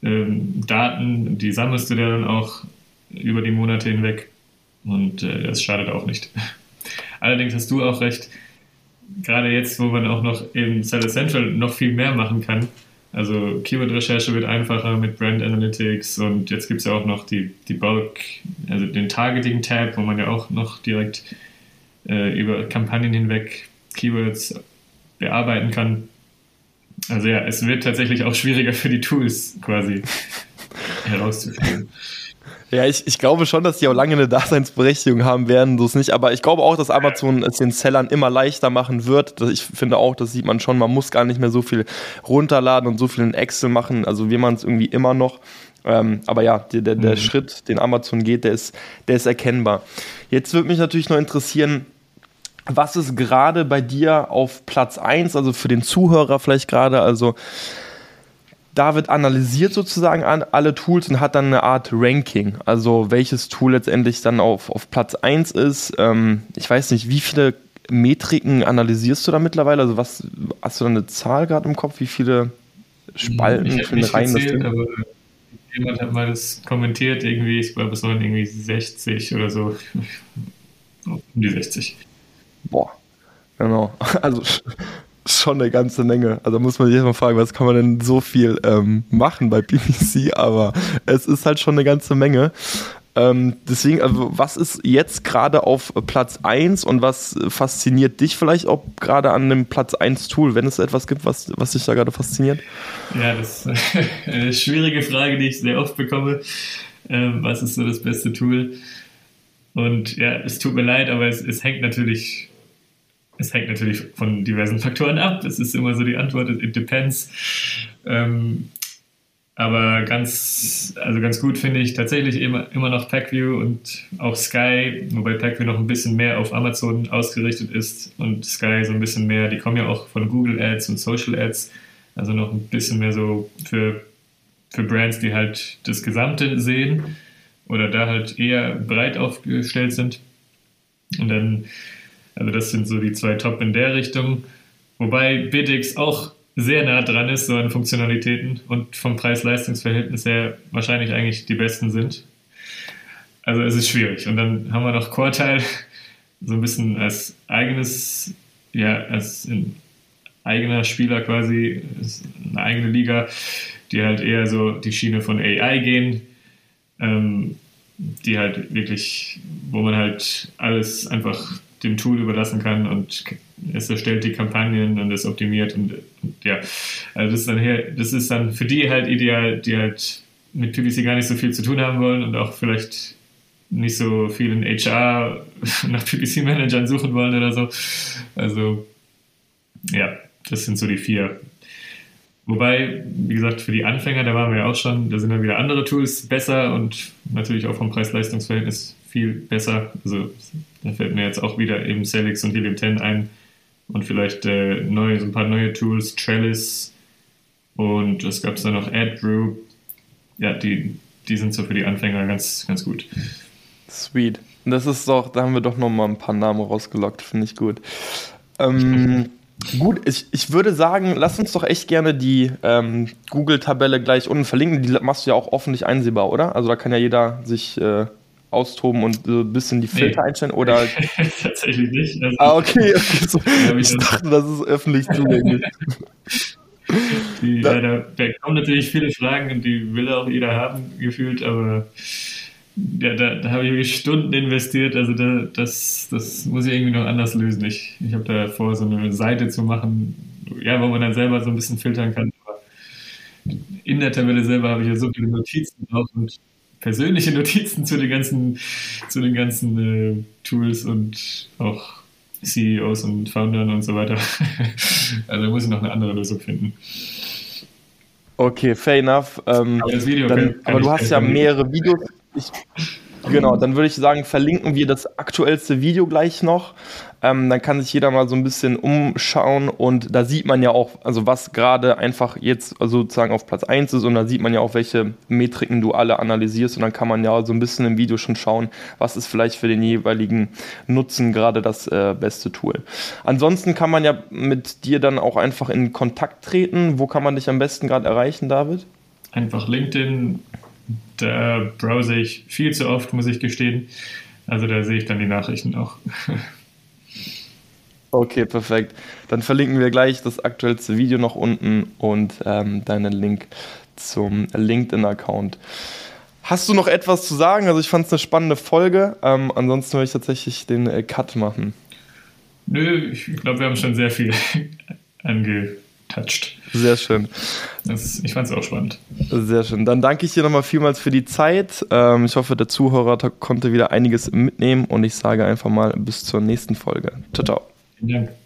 ähm, Daten, die sammelst du dir dann auch über die Monate hinweg und äh, das schadet auch nicht. Allerdings hast du auch recht, gerade jetzt, wo man auch noch im Seller Central noch viel mehr machen kann, also Keyword-Recherche wird einfacher mit Brand Analytics und jetzt gibt es ja auch noch die, die Bulk, also den Targeting-Tab, wo man ja auch noch direkt äh, über Kampagnen hinweg Keywords bearbeiten kann. Also ja, es wird tatsächlich auch schwieriger für die Tools quasi herauszufinden. Ja, ich, ich glaube schon, dass die auch lange eine Daseinsberechtigung haben werden, so ist nicht. Aber ich glaube auch, dass Amazon es den Sellern immer leichter machen wird. Ich finde auch, das sieht man schon, man muss gar nicht mehr so viel runterladen und so viel in Excel machen. Also wie man es irgendwie immer noch. Ähm, aber ja, der, der, der mhm. Schritt, den Amazon geht, der ist, der ist erkennbar. Jetzt würde mich natürlich noch interessieren, was ist gerade bei dir auf Platz 1, also für den Zuhörer vielleicht gerade, also David analysiert sozusagen alle Tools und hat dann eine Art Ranking. Also welches Tool letztendlich dann auf, auf Platz 1 ist. Ähm, ich weiß nicht, wie viele Metriken analysierst du da mittlerweile? Also was hast du da eine Zahl gerade im Kopf? Wie viele Spalten, ich viele Reihen das Ding? Aber jemand hat mal das kommentiert, irgendwie, ich glaube, es waren irgendwie 60 oder so. Um die 60. Boah, genau. Also schon eine ganze Menge. Also muss man sich erstmal fragen, was kann man denn so viel ähm, machen bei BBC, aber es ist halt schon eine ganze Menge. Ähm, deswegen, also was ist jetzt gerade auf Platz 1 und was fasziniert dich vielleicht auch gerade an dem Platz 1 Tool, wenn es etwas gibt, was, was dich da gerade fasziniert? Ja, das ist eine schwierige Frage, die ich sehr oft bekomme. Ähm, was ist so das beste Tool? Und ja, es tut mir leid, aber es, es hängt natürlich es hängt natürlich von diversen Faktoren ab. Es ist immer so die Antwort, it depends. Ähm, aber ganz, also ganz gut finde ich tatsächlich immer, immer noch Packview und auch Sky, wobei Packview noch ein bisschen mehr auf Amazon ausgerichtet ist und Sky so ein bisschen mehr, die kommen ja auch von Google Ads und Social Ads, also noch ein bisschen mehr so für, für Brands, die halt das Gesamte sehen oder da halt eher breit aufgestellt sind. Und dann also das sind so die zwei Top in der Richtung. Wobei BitX auch sehr nah dran ist, so an Funktionalitäten und vom Preis-Leistungs-Verhältnis her wahrscheinlich eigentlich die besten sind. Also es ist schwierig. Und dann haben wir noch Quartile, so ein bisschen als eigenes, ja, als eigener Spieler quasi, eine eigene Liga. die halt eher so die Schiene von AI gehen, ähm, die halt wirklich, wo man halt alles einfach dem Tool überlassen kann und es erstellt die Kampagnen und es optimiert und, und ja, also das ist dann her, das ist dann für die halt ideal, die halt mit PPC gar nicht so viel zu tun haben wollen und auch vielleicht nicht so viel in HR nach PPC-Managern suchen wollen oder so. Also ja, das sind so die vier. Wobei, wie gesagt, für die Anfänger, da waren wir ja auch schon, da sind dann wieder andere Tools besser und natürlich auch vom Preis-Leistungs-Verhältnis viel besser. Also da fällt mir jetzt auch wieder eben Celix und Helium 10 ein und vielleicht äh, neue, so ein paar neue Tools, Trellis und es gab dann noch AdGroup. Ja, die, die sind so für die Anfänger ganz, ganz gut. Sweet. Das ist doch, da haben wir doch noch mal ein paar Namen rausgelockt, finde ich gut. Ähm, gut, ich, ich würde sagen, lass uns doch echt gerne die ähm, Google-Tabelle gleich unten verlinken. Die machst du ja auch offentlich einsehbar, oder? Also da kann ja jeder sich äh, austoben und so ein bisschen die Filter nee. einstellen, oder? Tatsächlich nicht. Also, ah, okay. okay so. ich dachte, das ist öffentlich zugänglich. Die, da, ja, da, da, kommen natürlich viele Fragen und die will auch jeder haben, gefühlt, aber ja, da, da habe ich wirklich Stunden investiert. Also da, das, das muss ich irgendwie noch anders lösen. Ich, ich habe da vor, so eine Seite zu machen, ja, wo man dann selber so ein bisschen filtern kann. Aber in der Tabelle selber habe ich ja so viele Notizen drauf und persönliche Notizen zu den ganzen, zu den ganzen äh, Tools und auch CEOs und Foundern und so weiter. also da muss ich noch eine andere Lösung finden. Okay, fair enough. Ähm, aber, dann, aber du hast ja mehrere Videos. Ich, genau, dann würde ich sagen, verlinken wir das aktuellste Video gleich noch. Ähm, dann kann sich jeder mal so ein bisschen umschauen und da sieht man ja auch, also was gerade einfach jetzt sozusagen auf Platz 1 ist und da sieht man ja auch, welche Metriken du alle analysierst und dann kann man ja so ein bisschen im Video schon schauen, was ist vielleicht für den jeweiligen Nutzen gerade das äh, beste Tool. Ansonsten kann man ja mit dir dann auch einfach in Kontakt treten. Wo kann man dich am besten gerade erreichen, David? Einfach LinkedIn, da browse ich viel zu oft, muss ich gestehen. Also da sehe ich dann die Nachrichten auch. Okay, perfekt. Dann verlinken wir gleich das aktuellste Video noch unten und ähm, deinen Link zum LinkedIn-Account. Hast du noch etwas zu sagen? Also ich fand es eine spannende Folge. Ähm, ansonsten würde ich tatsächlich den äh, Cut machen. Nö, ich glaube, wir haben schon sehr viel angetouched. Sehr schön. Das, ich fand es auch spannend. Sehr schön. Dann danke ich dir nochmal vielmals für die Zeit. Ähm, ich hoffe, der Zuhörer konnte wieder einiges mitnehmen und ich sage einfach mal bis zur nächsten Folge. Ciao, ciao. Vielen Dank.